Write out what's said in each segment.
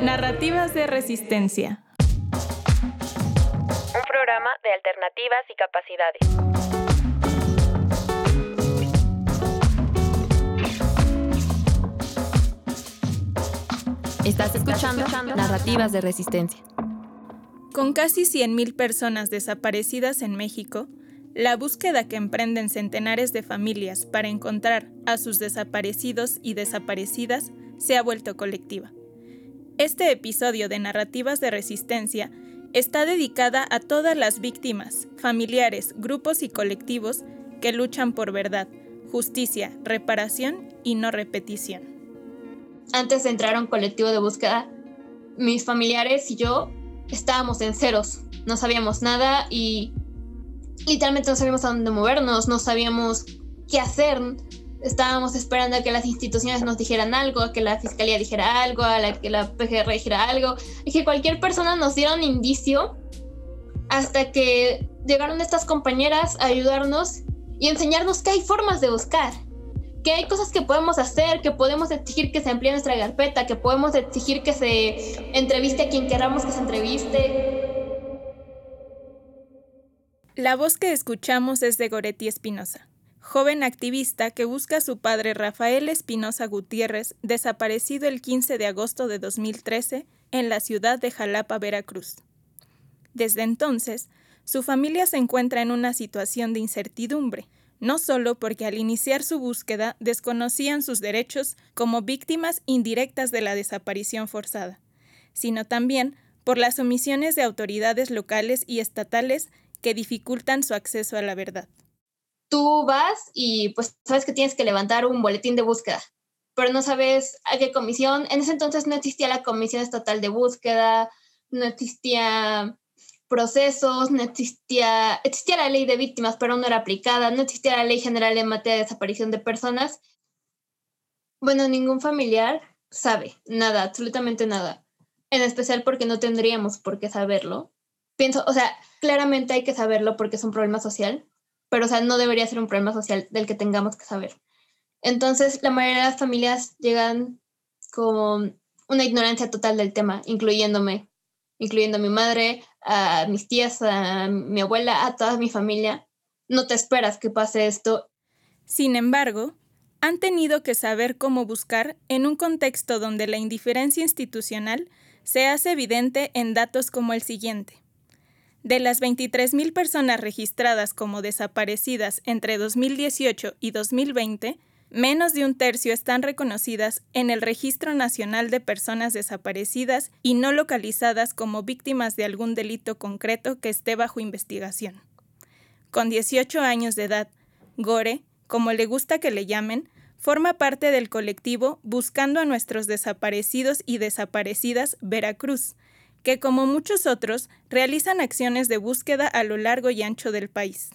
Narrativas de Resistencia. Un programa de alternativas y capacidades. Estás escuchando Narrativas de Resistencia. Con casi 100.000 personas desaparecidas en México, la búsqueda que emprenden centenares de familias para encontrar a sus desaparecidos y desaparecidas se ha vuelto colectiva. Este episodio de Narrativas de Resistencia está dedicada a todas las víctimas, familiares, grupos y colectivos que luchan por verdad, justicia, reparación y no repetición. Antes de entrar a un colectivo de búsqueda, mis familiares y yo estábamos en ceros, no sabíamos nada y literalmente no sabíamos a dónde movernos, no sabíamos qué hacer. Estábamos esperando a que las instituciones nos dijeran algo, a que la fiscalía dijera algo, a que la PGR dijera algo, y que cualquier persona nos diera un indicio hasta que llegaron estas compañeras a ayudarnos y enseñarnos que hay formas de buscar, que hay cosas que podemos hacer, que podemos exigir que se amplíe nuestra carpeta, que podemos exigir que se entreviste a quien queramos que se entreviste, la voz que escuchamos es de Goretti Espinosa, joven activista que busca a su padre Rafael Espinosa Gutiérrez, desaparecido el 15 de agosto de 2013 en la ciudad de Jalapa, Veracruz. Desde entonces, su familia se encuentra en una situación de incertidumbre, no solo porque al iniciar su búsqueda desconocían sus derechos como víctimas indirectas de la desaparición forzada, sino también por las omisiones de autoridades locales y estatales que dificultan su acceso a la verdad. Tú vas y pues sabes que tienes que levantar un boletín de búsqueda, pero no sabes a qué comisión. En ese entonces no existía la Comisión Estatal de Búsqueda, no existía procesos, no existía, existía la ley de víctimas, pero no era aplicada, no existía la ley general en materia de desaparición de personas. Bueno, ningún familiar sabe nada, absolutamente nada. En especial porque no tendríamos por qué saberlo pienso, o sea, claramente hay que saberlo porque es un problema social, pero, o sea, no debería ser un problema social del que tengamos que saber. Entonces, la mayoría de las familias llegan con una ignorancia total del tema, incluyéndome, incluyendo a mi madre, a mis tías, a mi abuela, a toda mi familia. No te esperas que pase esto. Sin embargo, han tenido que saber cómo buscar en un contexto donde la indiferencia institucional se hace evidente en datos como el siguiente. De las 23.000 personas registradas como desaparecidas entre 2018 y 2020, menos de un tercio están reconocidas en el Registro Nacional de Personas Desaparecidas y no localizadas como víctimas de algún delito concreto que esté bajo investigación. Con 18 años de edad, Gore, como le gusta que le llamen, forma parte del colectivo Buscando a nuestros desaparecidos y desaparecidas Veracruz, que como muchos otros realizan acciones de búsqueda a lo largo y ancho del país.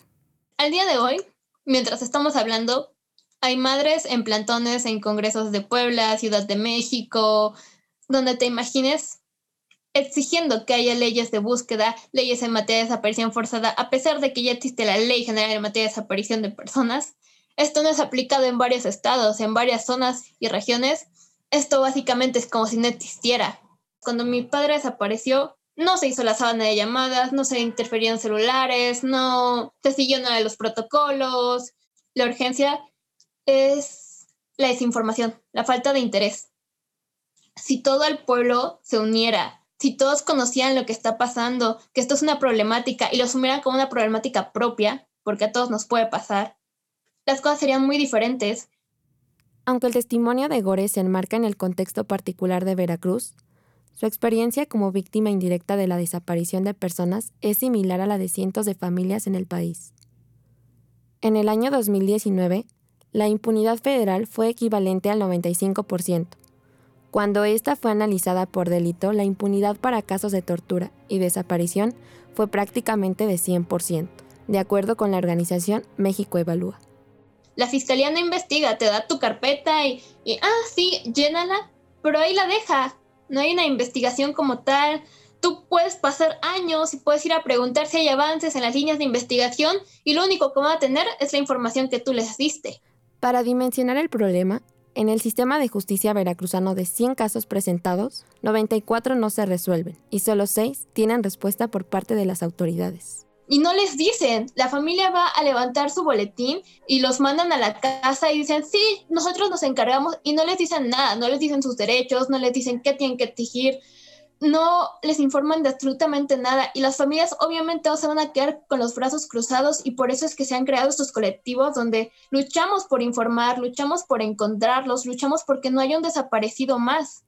Al día de hoy, mientras estamos hablando, hay madres en plantones en congresos de Puebla, Ciudad de México, donde te imagines exigiendo que haya leyes de búsqueda, leyes en materia de desaparición forzada, a pesar de que ya existe la ley general en materia de desaparición de personas. Esto no es aplicado en varios estados, en varias zonas y regiones. Esto básicamente es como si no existiera. Cuando mi padre desapareció, no se hizo la sábana de llamadas, no se interferían celulares, no se siguió nada de los protocolos. La urgencia es la desinformación, la falta de interés. Si todo el pueblo se uniera, si todos conocían lo que está pasando, que esto es una problemática y lo asumieran como una problemática propia, porque a todos nos puede pasar, las cosas serían muy diferentes. Aunque el testimonio de Gore se enmarca en el contexto particular de Veracruz, su experiencia como víctima indirecta de la desaparición de personas es similar a la de cientos de familias en el país. En el año 2019, la impunidad federal fue equivalente al 95%. Cuando esta fue analizada por delito, la impunidad para casos de tortura y desaparición fue prácticamente de 100%, de acuerdo con la organización México Evalúa. La fiscalía no investiga, te da tu carpeta y, y ah, sí, llénala, pero ahí la deja no hay una investigación como tal. Tú puedes pasar años y puedes ir a preguntar si hay avances en las líneas de investigación y lo único que van a tener es la información que tú les diste. Para dimensionar el problema, En el sistema de justicia veracruzano de 100 casos presentados, 94 no se resuelven y solo 6 tienen respuesta por parte de las autoridades. Y no les dicen, la familia va a levantar su boletín y los mandan a la casa y dicen, sí, nosotros nos encargamos y no les dicen nada, no les dicen sus derechos, no les dicen qué tienen que exigir, no les informan de absolutamente nada y las familias obviamente se van a quedar con los brazos cruzados y por eso es que se han creado estos colectivos donde luchamos por informar, luchamos por encontrarlos, luchamos porque no haya un desaparecido más.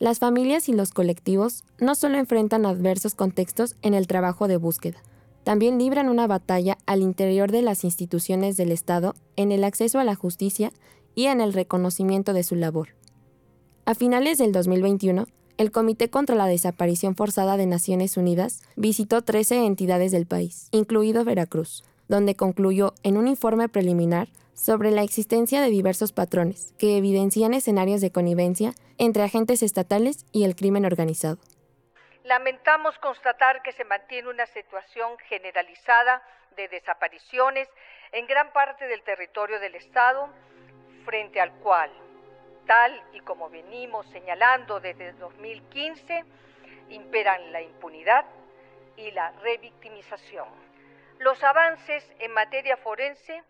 Las familias y los colectivos no solo enfrentan adversos contextos en el trabajo de búsqueda, también libran una batalla al interior de las instituciones del Estado en el acceso a la justicia y en el reconocimiento de su labor. A finales del 2021, el Comité contra la Desaparición Forzada de Naciones Unidas visitó 13 entidades del país, incluido Veracruz, donde concluyó en un informe preliminar sobre la existencia de diversos patrones que evidencian escenarios de connivencia entre agentes estatales y el crimen organizado. Lamentamos constatar que se mantiene una situación generalizada de desapariciones en gran parte del territorio del Estado, frente al cual tal y como venimos señalando desde 2015, imperan la impunidad y la revictimización. Los avances en materia forense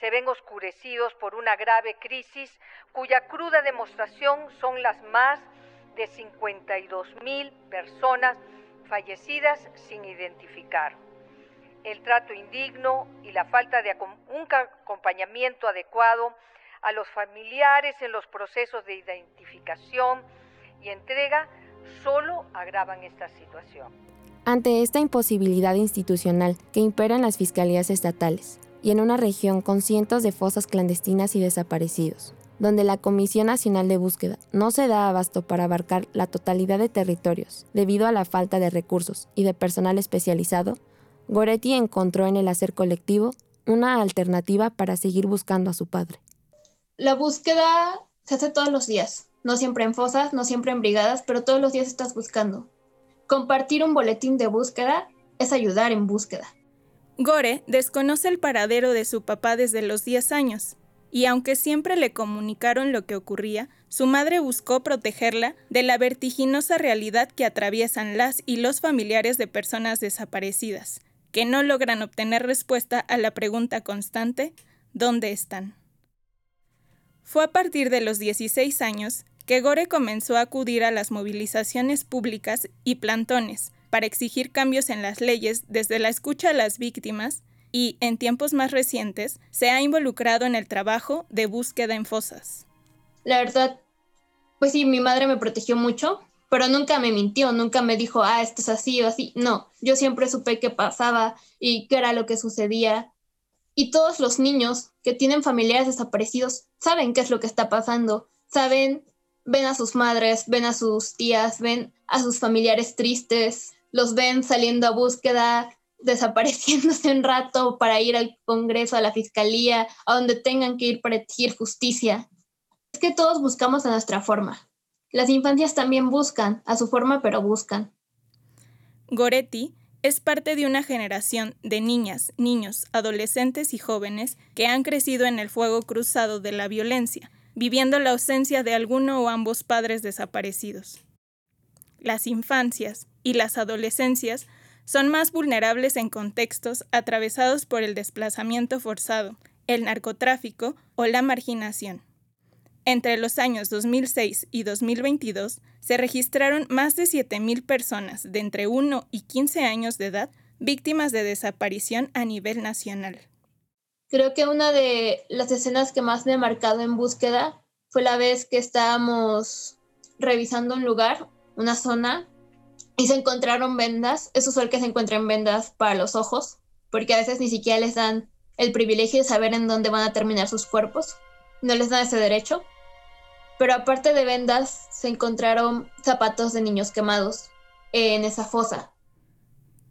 se ven oscurecidos por una grave crisis cuya cruda demostración son las más de 52 mil personas fallecidas sin identificar. El trato indigno y la falta de un acompañamiento adecuado a los familiares en los procesos de identificación y entrega solo agravan esta situación. Ante esta imposibilidad institucional que impera en las fiscalías estatales y en una región con cientos de fosas clandestinas y desaparecidos, donde la Comisión Nacional de Búsqueda no se da abasto para abarcar la totalidad de territorios debido a la falta de recursos y de personal especializado, Goretti encontró en el hacer colectivo una alternativa para seguir buscando a su padre la búsqueda se hace todos los días, no siempre en fosas, no siempre en brigadas, pero todos los días estás buscando. Compartir un boletín de búsqueda es ayudar en búsqueda. Gore desconoce el paradero de su papá desde los 10 años, y aunque siempre le comunicaron lo que ocurría, su madre buscó protegerla de la vertiginosa realidad que atraviesan las y los familiares de personas desaparecidas, que no logran obtener respuesta a la pregunta constante, ¿dónde están? Fue a partir de los 16 años que Gore comenzó a acudir a las movilizaciones públicas y plantones para exigir cambios en las leyes desde la escucha a las víctimas y, en tiempos más recientes, se ha involucrado en el trabajo de búsqueda en fosas. La verdad, pues sí, mi madre me protegió mucho, pero nunca me mintió, nunca me dijo, ah, esto es así o así. No, yo siempre supe qué pasaba y qué era lo que sucedía y todos los niños que tienen familiares desaparecidos saben qué es lo que está pasando, saben, ven a sus madres, ven a sus tías, ven a sus familiares tristes, los ven saliendo a búsqueda, desapareciéndose un rato para ir al Congreso, a la Fiscalía, a donde tengan que ir para exigir justicia. Es que todos buscamos a nuestra forma. Las infancias también buscan, a su forma, pero buscan. Goretti es parte de una generación de niñas, niños, adolescentes y jóvenes que han crecido en el fuego cruzado de la violencia, viviendo la ausencia de alguno o ambos padres desaparecidos. Las infancias y las adolescencias son más vulnerables en contextos atravesados por el desplazamiento forzado, el narcotráfico o la marginación. Entre los años 2006 y 2022 se registraron más de 7.000 personas de entre 1 y 15 años de edad víctimas de desaparición a nivel nacional. Creo que una de las escenas que más me ha marcado en búsqueda fue la vez que estábamos revisando un lugar, una zona, y se encontraron vendas. Es usual que se encuentren vendas para los ojos, porque a veces ni siquiera les dan el privilegio de saber en dónde van a terminar sus cuerpos. No les dan ese derecho pero aparte de vendas se encontraron zapatos de niños quemados en esa fosa.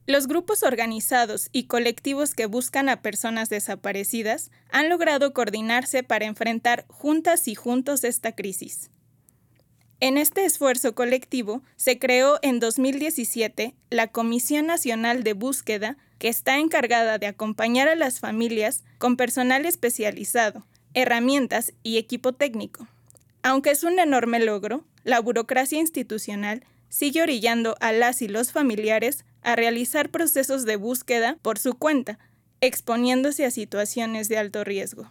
Los grupos organizados y colectivos que buscan a personas desaparecidas han logrado coordinarse para enfrentar juntas y juntos esta crisis. En este esfuerzo colectivo se creó en 2017 la Comisión Nacional de Búsqueda, que está encargada de acompañar a las familias con personal especializado herramientas y equipo técnico. Aunque es un enorme logro, la burocracia institucional sigue orillando a las y los familiares a realizar procesos de búsqueda por su cuenta, exponiéndose a situaciones de alto riesgo.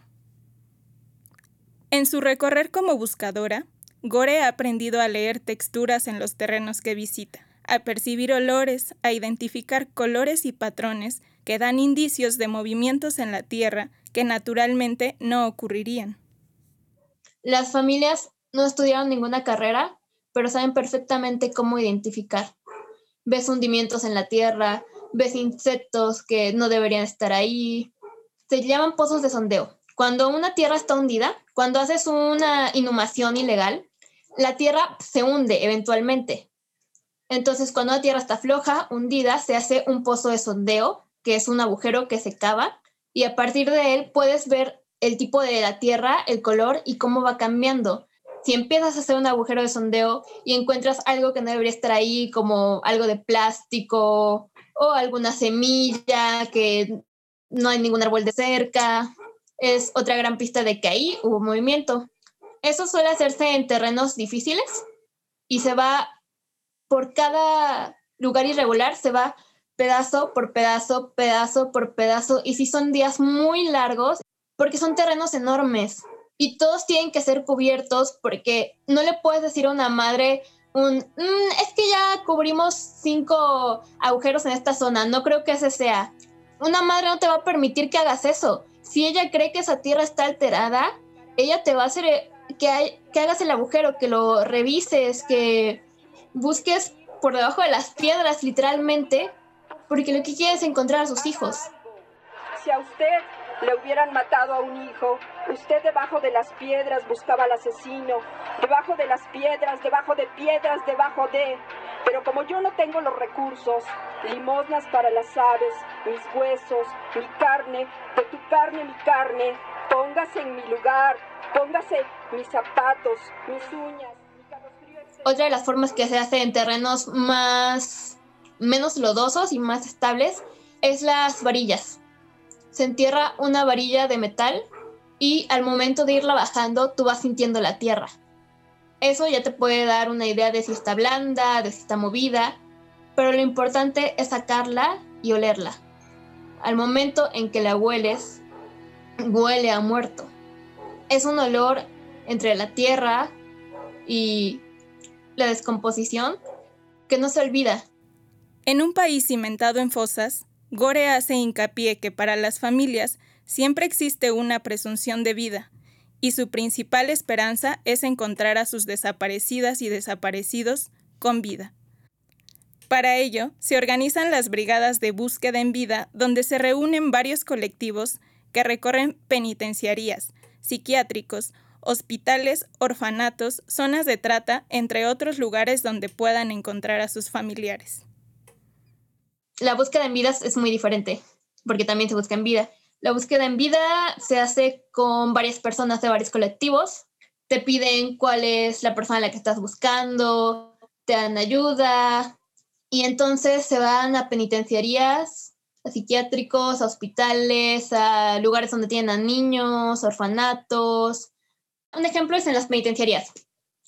En su recorrer como buscadora, Gore ha aprendido a leer texturas en los terrenos que visita, a percibir olores, a identificar colores y patrones que dan indicios de movimientos en la tierra que naturalmente no ocurrirían. Las familias no estudiaron ninguna carrera, pero saben perfectamente cómo identificar. Ves hundimientos en la tierra, ves insectos que no deberían estar ahí. Se llaman pozos de sondeo. Cuando una tierra está hundida, cuando haces una inhumación ilegal, la tierra se hunde eventualmente. Entonces, cuando la tierra está floja, hundida, se hace un pozo de sondeo, que es un agujero que se cava, y a partir de él puedes ver el tipo de la tierra, el color y cómo va cambiando si empiezas a hacer un agujero de sondeo y encuentras algo que no debería estar ahí, como algo de plástico o alguna semilla que no hay ningún árbol de cerca, es otra gran pista de que ahí hubo movimiento. Eso suele hacerse en terrenos difíciles y se va por cada lugar irregular, se va pedazo por pedazo, pedazo por pedazo, y si son días muy largos, porque son terrenos enormes, y todos tienen que ser cubiertos porque no le puedes decir a una madre un, mm, es que ya cubrimos cinco agujeros en esta zona, no creo que ese sea. Una madre no te va a permitir que hagas eso. Si ella cree que esa tierra está alterada, ella te va a hacer eh, que, hagas el agujero, que lo revises, que busques por debajo de las piedras literalmente, porque lo que quiere es encontrar a sus hijos. Si a usted le hubieran matado a un hijo. Usted debajo de las piedras buscaba al asesino, debajo de las piedras, debajo de piedras, debajo de... Pero como yo no tengo los recursos, limosnas para las aves, mis huesos, mi carne, de tu carne mi carne, póngase en mi lugar, póngase mis zapatos, mis uñas. Otra de las formas que se hace en terrenos más menos lodosos y más estables es las varillas se entierra una varilla de metal y al momento de irla bajando tú vas sintiendo la tierra. Eso ya te puede dar una idea de si está blanda, de si está movida, pero lo importante es sacarla y olerla. Al momento en que la hueles, huele a muerto. Es un olor entre la tierra y la descomposición que no se olvida. En un país cimentado en fosas, Gore hace hincapié que para las familias siempre existe una presunción de vida, y su principal esperanza es encontrar a sus desaparecidas y desaparecidos con vida. Para ello, se organizan las brigadas de búsqueda en vida, donde se reúnen varios colectivos que recorren penitenciarías, psiquiátricos, hospitales, orfanatos, zonas de trata, entre otros lugares donde puedan encontrar a sus familiares la búsqueda en vidas es muy diferente, porque también se busca en vida. La búsqueda en vida se hace con varias personas de varios colectivos. Te piden cuál es la persona a la que estás buscando, te dan ayuda y entonces se van a penitenciarías, a psiquiátricos, a hospitales, a lugares donde tienen a niños, orfanatos. Un ejemplo es en las penitenciarías.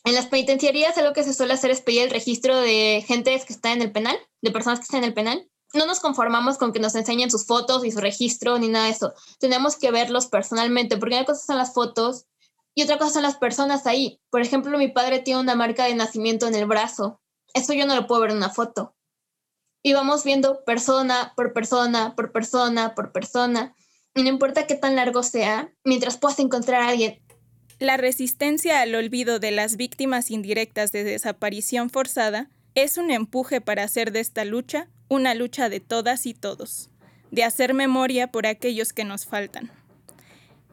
En las penitenciarías lo que se suele hacer es pedir el registro de gente que está en el penal, de personas que están en el penal, no nos conformamos con que nos enseñen sus fotos y su registro ni nada de eso. Tenemos que verlos personalmente, porque una cosa son las fotos y otra cosa son las personas ahí. Por ejemplo, mi padre tiene una marca de nacimiento en el brazo. Eso yo no lo puedo ver en una foto. Y vamos viendo persona por persona, por persona, por persona. Y no importa qué tan largo sea, mientras puedas encontrar a alguien. La resistencia al olvido de las víctimas indirectas de desaparición forzada es un empuje para hacer de esta lucha una lucha de todas y todos, de hacer memoria por aquellos que nos faltan.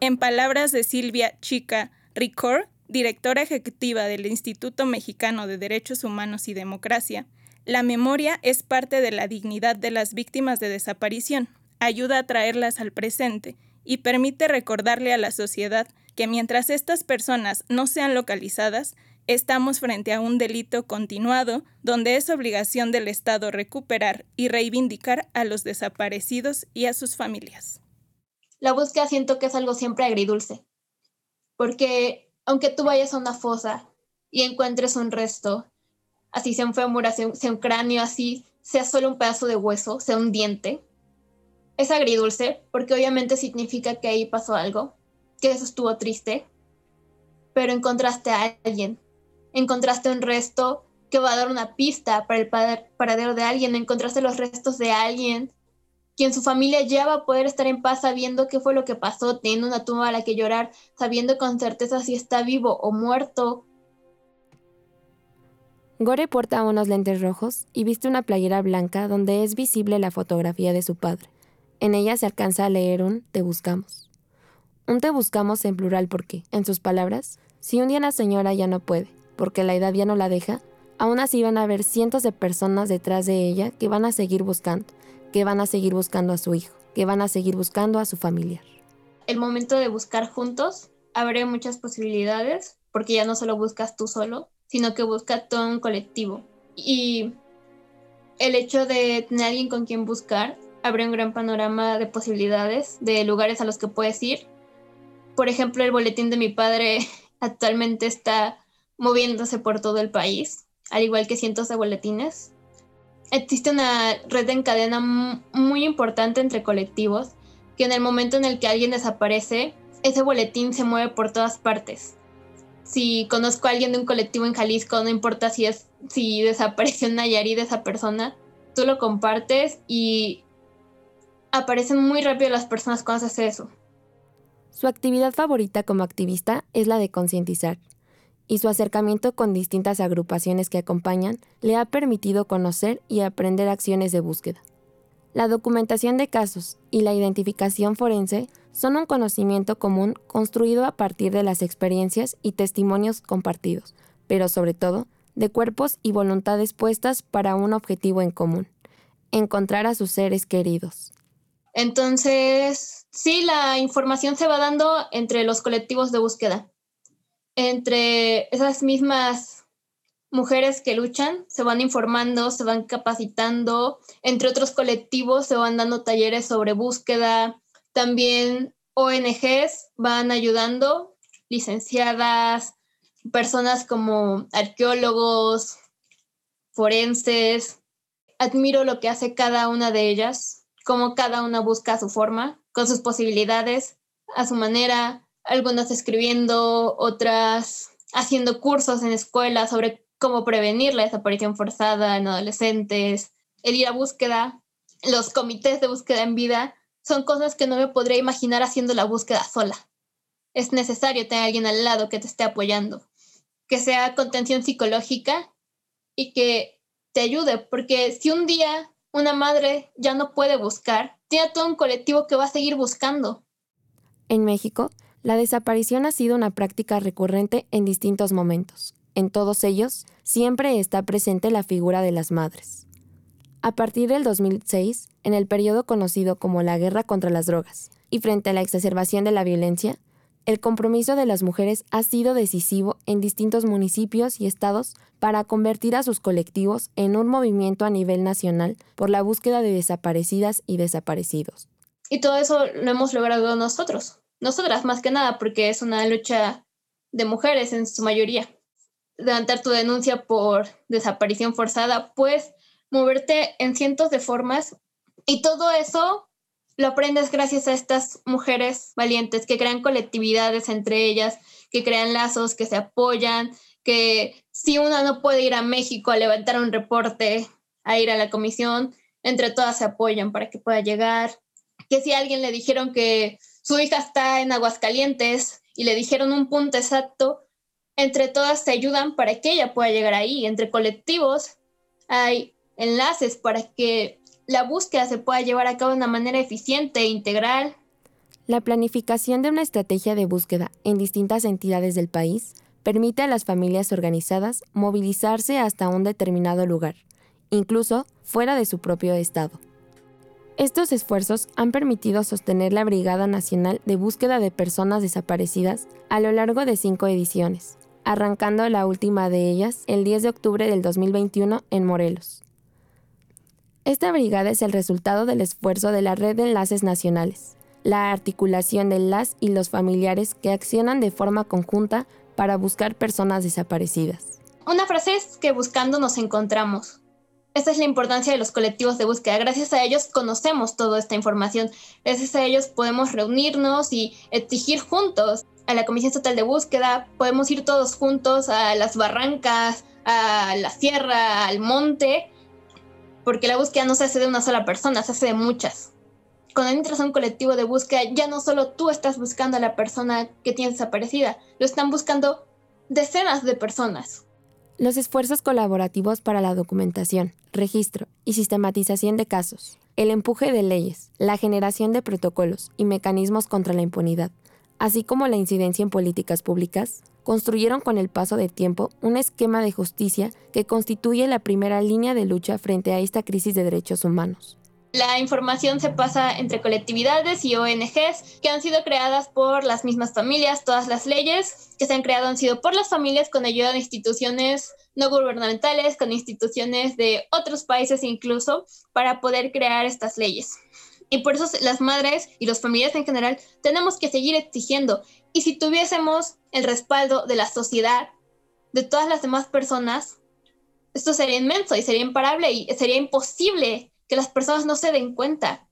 En palabras de Silvia Chica Ricor, directora ejecutiva del Instituto Mexicano de Derechos Humanos y Democracia, la memoria es parte de la dignidad de las víctimas de desaparición, ayuda a traerlas al presente y permite recordarle a la sociedad que mientras estas personas no sean localizadas, Estamos frente a un delito continuado donde es obligación del Estado recuperar y reivindicar a los desaparecidos y a sus familias. La búsqueda siento que es algo siempre agridulce, porque aunque tú vayas a una fosa y encuentres un resto, así sea un fémur, sea un cráneo, así sea solo un pedazo de hueso, sea un diente, es agridulce, porque obviamente significa que ahí pasó algo, que eso estuvo triste, pero encontraste a alguien, encontraste un resto que va a dar una pista para el paradero de alguien, encontraste los restos de alguien, quien su familia ya va a poder estar en paz sabiendo qué fue lo que pasó, teniendo una tumba a la que llorar, sabiendo con certeza si está vivo o muerto. Gore porta unos lentes rojos y viste una playera blanca donde es visible la fotografía de su padre. En ella se alcanza a leer un Te buscamos. Un Te buscamos en plural porque, en sus palabras, si un día la señora ya no puede, porque la edad ya no la deja, aún así van a haber cientos de personas detrás de ella que van a seguir buscando, que van a seguir buscando a su hijo, que van a seguir buscando a su familiar. El momento de buscar juntos abre muchas posibilidades, porque ya no solo buscas tú solo, sino que busca todo un colectivo. Y el hecho de tener alguien con quien buscar abre un gran panorama de posibilidades, de lugares a los que puedes ir. Por ejemplo, el boletín de mi padre actualmente está moviéndose por todo el país, al igual que cientos de boletines. Existe una red en cadena muy importante entre colectivos, que en el momento en el que alguien desaparece, ese boletín se mueve por todas partes. Si conozco a alguien de un colectivo en Jalisco, no importa si es si desapareció en Nayarit esa persona, tú lo compartes y aparecen muy rápido las personas cuando haces eso. Su actividad favorita como activista es la de concientizar, y su acercamiento con distintas agrupaciones que acompañan le ha permitido conocer y aprender acciones de búsqueda. La documentación de casos y la identificación forense son un conocimiento común construido a partir de las experiencias y testimonios compartidos, pero sobre todo de cuerpos y voluntades puestas para un objetivo en común, encontrar a sus seres queridos. Entonces, sí, la información se va dando entre los colectivos de búsqueda. Entre esas mismas mujeres que luchan, se van informando, se van capacitando. Entre otros colectivos se van dando talleres sobre búsqueda. También ONGs van ayudando, licenciadas, personas como arqueólogos, forenses. Admiro lo que hace cada una de ellas cómo cada una busca su forma, con sus posibilidades, a su manera, algunas escribiendo, otras haciendo cursos en escuelas sobre cómo prevenir la desaparición forzada en adolescentes, el ir a búsqueda, los comités de búsqueda en vida, son cosas que no me podría imaginar haciendo la búsqueda sola. Es necesario tener a alguien al lado que te esté apoyando, que sea contención psicológica y que te ayude, porque si un día una madre ya no puede buscar, tiene todo un colectivo que va a seguir buscando. En México, la desaparición ha sido una práctica recurrente en distintos momentos. En todos ellos, siempre está presente la figura de las madres. A partir del 2006, en el periodo conocido como la guerra contra las drogas, y frente a la exacerbación de la violencia, el compromiso de las mujeres ha sido decisivo en distintos municipios y estados para convertir a sus colectivos en un movimiento a nivel nacional por la búsqueda de desaparecidas y desaparecidos. Y todo eso lo hemos logrado nosotros, nosotras más que nada, porque es una lucha de mujeres en su mayoría. Levantar tu denuncia por desaparición forzada, pues moverte en cientos de formas y todo eso lo aprendes gracias a estas mujeres valientes que crean colectividades entre ellas, que crean lazos, que se apoyan, que si una no puede ir a México a levantar un reporte, a ir a la comisión, entre todas se apoyan para que pueda llegar, que si a alguien le dijeron que su hija está en Aguascalientes y le dijeron un punto exacto, entre todas se ayudan para que ella pueda llegar ahí, entre colectivos hay enlaces para que la búsqueda se pueda llevar a cabo de una manera eficiente e integral. La planificación de una estrategia de búsqueda en distintas entidades del país permite a las familias organizadas movilizarse hasta un determinado lugar, incluso fuera de su propio estado. Estos esfuerzos han permitido sostener la Brigada Nacional de Búsqueda de Personas Desaparecidas a lo largo de cinco ediciones, arrancando la última de ellas el 10 de octubre del 2021 en Morelos. Esta brigada es el resultado del esfuerzo de la Red de Enlaces Nacionales, la articulación de las y los familiares que accionan de forma conjunta para buscar personas desaparecidas. Una frase es que buscando nos encontramos. Esta es la importancia de los colectivos de búsqueda. Gracias a ellos conocemos toda esta información. Gracias a ellos podemos reunirnos y exigir juntos a la Comisión Estatal de Búsqueda. Podemos ir todos juntos a las barrancas, a la sierra, al monte, porque la búsqueda no se hace de una sola persona, se hace de muchas. Cuando entras a un colectivo de búsqueda, ya no solo tú estás buscando a la persona que tienes desaparecida, lo están buscando decenas de personas. Los esfuerzos colaborativos para la documentación, registro y sistematización de casos, el empuje de leyes, la generación de protocolos y mecanismos contra la impunidad, así como la incidencia en políticas públicas, construyeron con el paso del tiempo un esquema de justicia que constituye la primera línea de lucha frente a esta crisis de derechos humanos. La información se pasa entre colectividades y ONGs que han sido creadas por las mismas familias. Todas las leyes que se han creado han sido por las familias con ayuda de instituciones no gubernamentales, con instituciones de otros países incluso, para poder crear estas leyes. Y por eso las madres y los familiares en general tenemos que seguir exigiendo. Y si tuviésemos el respaldo de la sociedad, de todas las demás personas, esto sería inmenso y sería imparable y sería imposible que las personas no se den cuenta.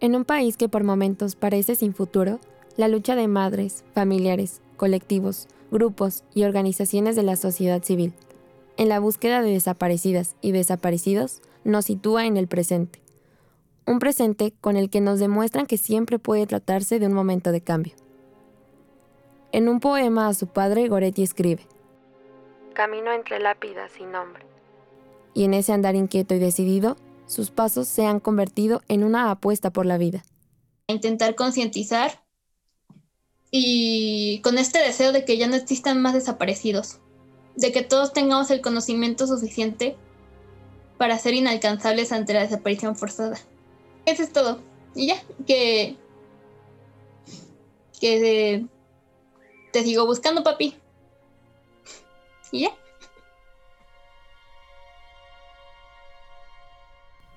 En un país que por momentos parece sin futuro, la lucha de madres, familiares, colectivos, grupos y organizaciones de la sociedad civil en la búsqueda de desaparecidas y desaparecidos nos sitúa en el presente un presente con el que nos demuestran que siempre puede tratarse de un momento de cambio. En un poema a su padre, Goretti escribe, Camino entre lápidas sin nombre. Y en ese andar inquieto y decidido, sus pasos se han convertido en una apuesta por la vida. Intentar concientizar y con este deseo de que ya no existan más desaparecidos, de que todos tengamos el conocimiento suficiente para ser inalcanzables ante la desaparición forzada. Eso es todo. Y ya, que. Que te sigo buscando, papi. Y ya.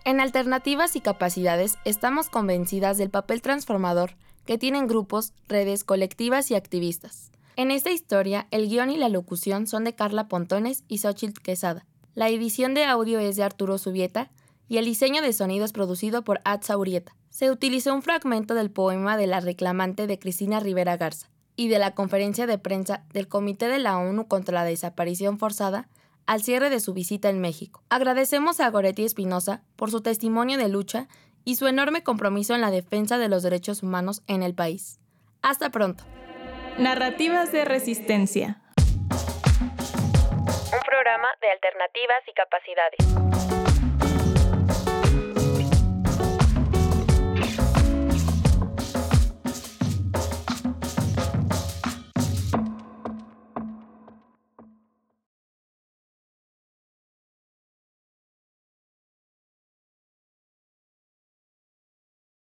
En Alternativas y Capacidades estamos convencidas del papel transformador que tienen grupos, redes, colectivas y activistas. En esta historia, el guion y la locución son de Carla Pontones y Xochitl Quesada. La edición de audio es de Arturo Subieta y el diseño de sonido es producido por Atza Urieta. Se utilizó un fragmento del poema de la reclamante de Cristina Rivera Garza y de la conferencia de prensa del Comité de la ONU contra la Desaparición Forzada al cierre de su visita en México. Agradecemos a Goretti Espinosa por su testimonio de lucha y su enorme compromiso en la defensa de los derechos humanos en el país. Hasta pronto. Narrativas de resistencia. Un programa de alternativas y capacidades.